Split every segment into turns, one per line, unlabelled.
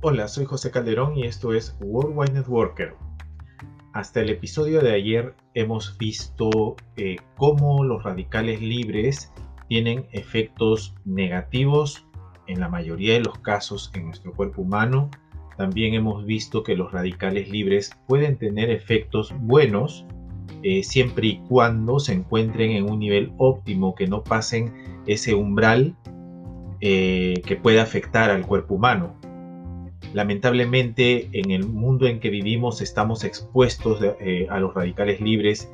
Hola, soy José Calderón y esto es Worldwide Networker. Hasta el episodio de ayer hemos visto eh, cómo los radicales libres tienen efectos negativos en la mayoría de los casos en nuestro cuerpo humano. También hemos visto que los radicales libres pueden tener efectos buenos eh, siempre y cuando se encuentren en un nivel óptimo, que no pasen ese umbral eh, que puede afectar al cuerpo humano. Lamentablemente en el mundo en que vivimos estamos expuestos eh, a los radicales libres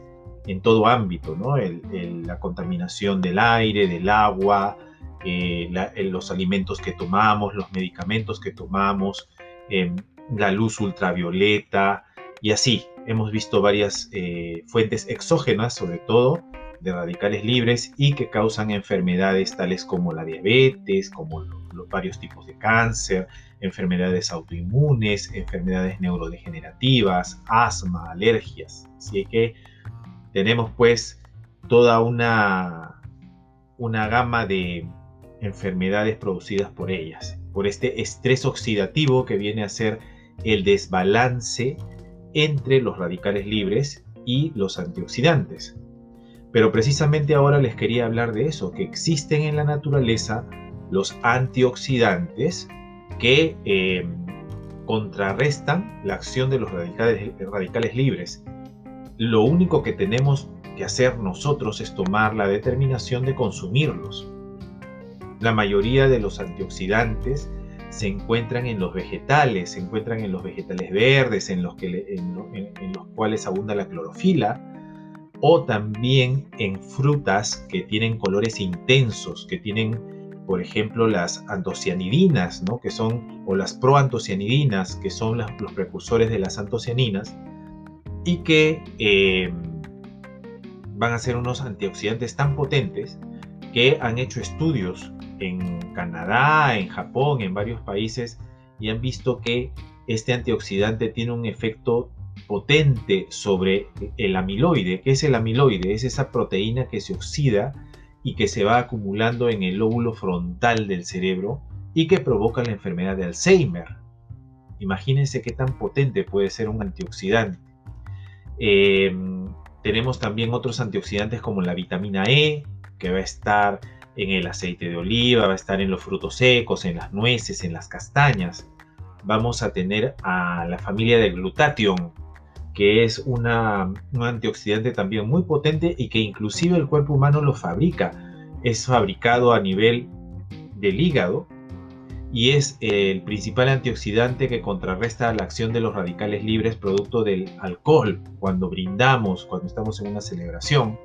en todo ámbito, ¿no? la contaminación del aire, del agua, eh, los alimentos que tomamos, los medicamentos que tomamos, em, la luz ultravioleta y así. Hemos visto varias eh, fuentes exógenas, sobre todo, de radicales libres y que causan enfermedades tales como la diabetes, como los varios tipos de cáncer, enfermedades autoinmunes, enfermedades neurodegenerativas, asma, alergias. Así que tenemos pues toda una, una gama de enfermedades producidas por ellas, por este estrés oxidativo que viene a ser el desbalance entre los radicales libres y los antioxidantes. Pero precisamente ahora les quería hablar de eso, que existen en la naturaleza los antioxidantes que eh, contrarrestan la acción de los radicales, radicales libres. Lo único que tenemos que hacer nosotros es tomar la determinación de consumirlos. La mayoría de los antioxidantes se encuentran en los vegetales, se encuentran en los vegetales verdes, en los, que, en los cuales abunda la clorofila, o también en frutas que tienen colores intensos, que tienen por ejemplo, las antocianidinas, ¿no? que son, o las proantocianidinas, que son los precursores de las antocianinas, y que eh, van a ser unos antioxidantes tan potentes que han hecho estudios en Canadá, en Japón, en varios países, y han visto que este antioxidante tiene un efecto potente sobre el amiloide. ¿Qué es el amiloide? Es esa proteína que se oxida y que se va acumulando en el lóbulo frontal del cerebro y que provoca la enfermedad de Alzheimer. Imagínense qué tan potente puede ser un antioxidante. Em, tenemos también otros antioxidantes como la vitamina E, que va a estar en el aceite de oliva, va a estar en los frutos secos, en las nueces, en las castañas. Vamos a tener a la familia del glutatión, que es un antioxidante también muy potente y que inclusive el cuerpo humano lo fabrica. Es fabricado a nivel del hígado y es el principal antioxidante que contrarresta la acción de los radicales libres producto del alcohol cuando brindamos, cuando estamos en una celebración.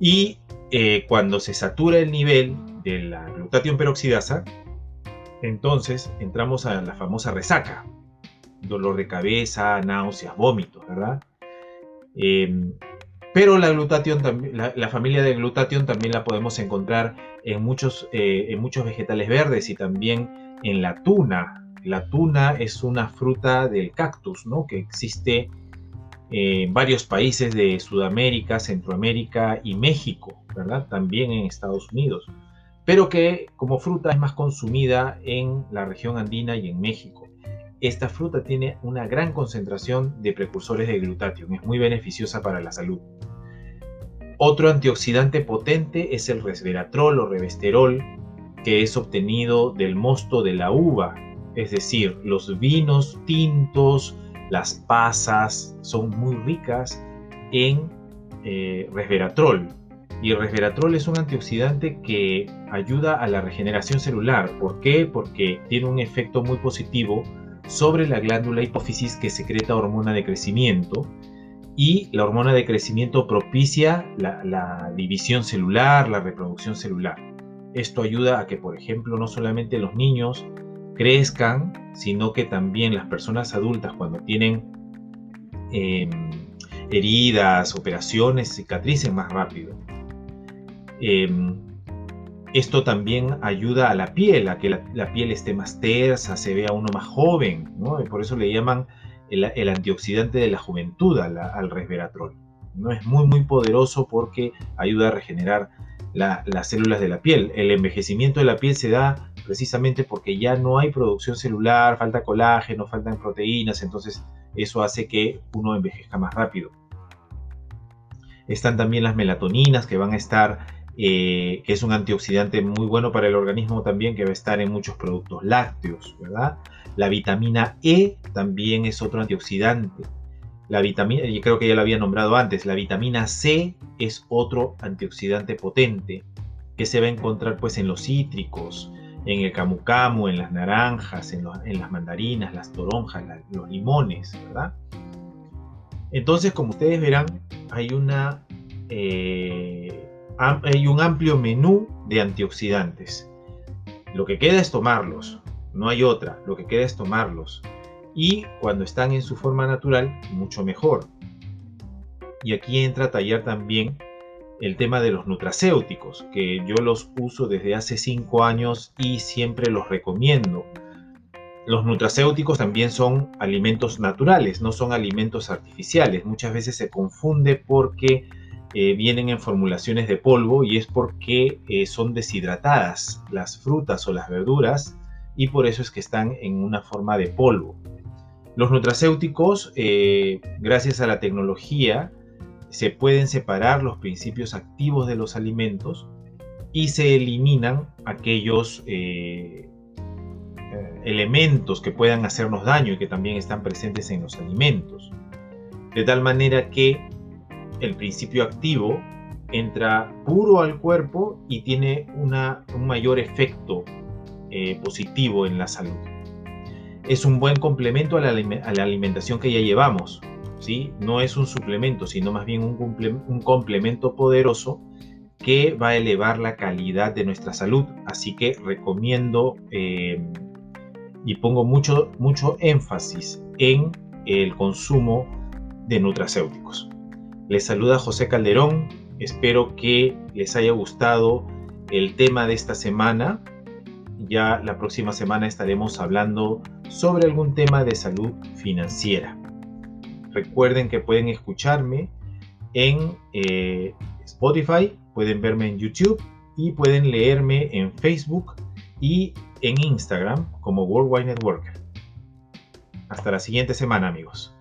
Y eh, cuando se satura el nivel de la glutatión peroxidasa, entonces entramos a la famosa resaca, dolor de cabeza, náuseas, vómitos, ¿verdad? Em, pero la glutatión, la, familia de glutatión también la podemos encontrar en muchos, eh, en muchos vegetales verdes y también en la tuna. La tuna es una fruta del cactus, ¿no? Que existe en varios países de Sudamérica, Centroamérica y México, ¿verdad? También en Estados Unidos. Pero que como fruta es más consumida en la región andina y en México. Esta fruta tiene una gran concentración de precursores de glutatión, es muy beneficiosa para la salud. Otro antioxidante potente es el resveratrol o revesterol, que es obtenido del mosto de la uva, es decir, los vinos tintos, las pasas son muy ricas en eh, resveratrol. Y el resveratrol es un antioxidante que ayuda a la regeneración celular. ¿Por qué? Porque tiene un efecto muy positivo sobre la glándula hipófisis que secreta hormona de crecimiento y la hormona de crecimiento propicia la, división celular, la reproducción celular. Esto ayuda a que, por ejemplo, no solamente los niños crezcan, sino que también las personas adultas cuando tienen em, heridas, operaciones, cicatricen más rápido. Em, esto también ayuda a la piel, a que la, piel esté más tersa, se vea uno más joven, ¿no? por eso le llaman el, antioxidante de la juventud al resveratrol. ¿no? Es muy, muy poderoso porque ayuda a regenerar las células de la piel. El envejecimiento de la piel se da precisamente porque ya no hay producción celular, falta colágeno, faltan proteínas, entonces eso hace que uno envejezca más rápido. Están también las melatoninas que van a estar, eh, que es un antioxidante muy bueno para el organismo también, que va a estar en muchos productos lácteos, ¿verdad? La vitamina E también es otro antioxidante. La vitamina, yo creo que ya lo había nombrado antes, la vitamina C es otro antioxidante potente que se va a encontrar pues en los cítricos, en el camu camu, en las naranjas, en, las mandarinas, las toronjas, los limones, ¿verdad? Entonces, como ustedes verán, hay, una, eh, hay un amplio menú de antioxidantes. Lo que queda es tomarlos, no hay otra, lo que queda es tomarlos. Y cuando están en su forma natural, mucho mejor. Y aquí entra a tallar también el tema de los nutracéuticos, que yo los uso desde hace 5 años y siempre los recomiendo. Los nutracéuticos también son alimentos naturales, no son alimentos artificiales. Muchas veces se confunde porque eh, vienen en formulaciones de polvo y es porque eh, son deshidratadas las frutas o las verduras y por eso es que están en una forma de polvo. Los nutracéuticos, eh, gracias a la tecnología, se pueden separar los principios activos de los alimentos y se eliminan aquellos elementos que puedan hacernos daño y que también están presentes en los alimentos. De tal manera que el principio activo entra puro al cuerpo y tiene un mayor efecto eh, positivo en la salud. Es un buen complemento a la alimentación que ya llevamos, no es un suplemento, sino más bien un, complemento poderoso que va a elevar la calidad de nuestra salud. Así que recomiendo eh, y pongo mucho, mucho énfasis en el consumo de nutracéuticos. Les saluda José Calderón. Espero que les haya gustado el tema de esta semana. Ya la próxima semana estaremos hablando sobre algún tema de salud financiera. Recuerden que pueden escucharme en eh, Spotify, pueden verme en YouTube y pueden leerme en Facebook y en Instagram como Worldwide Networker. Hasta la siguiente semana amigos.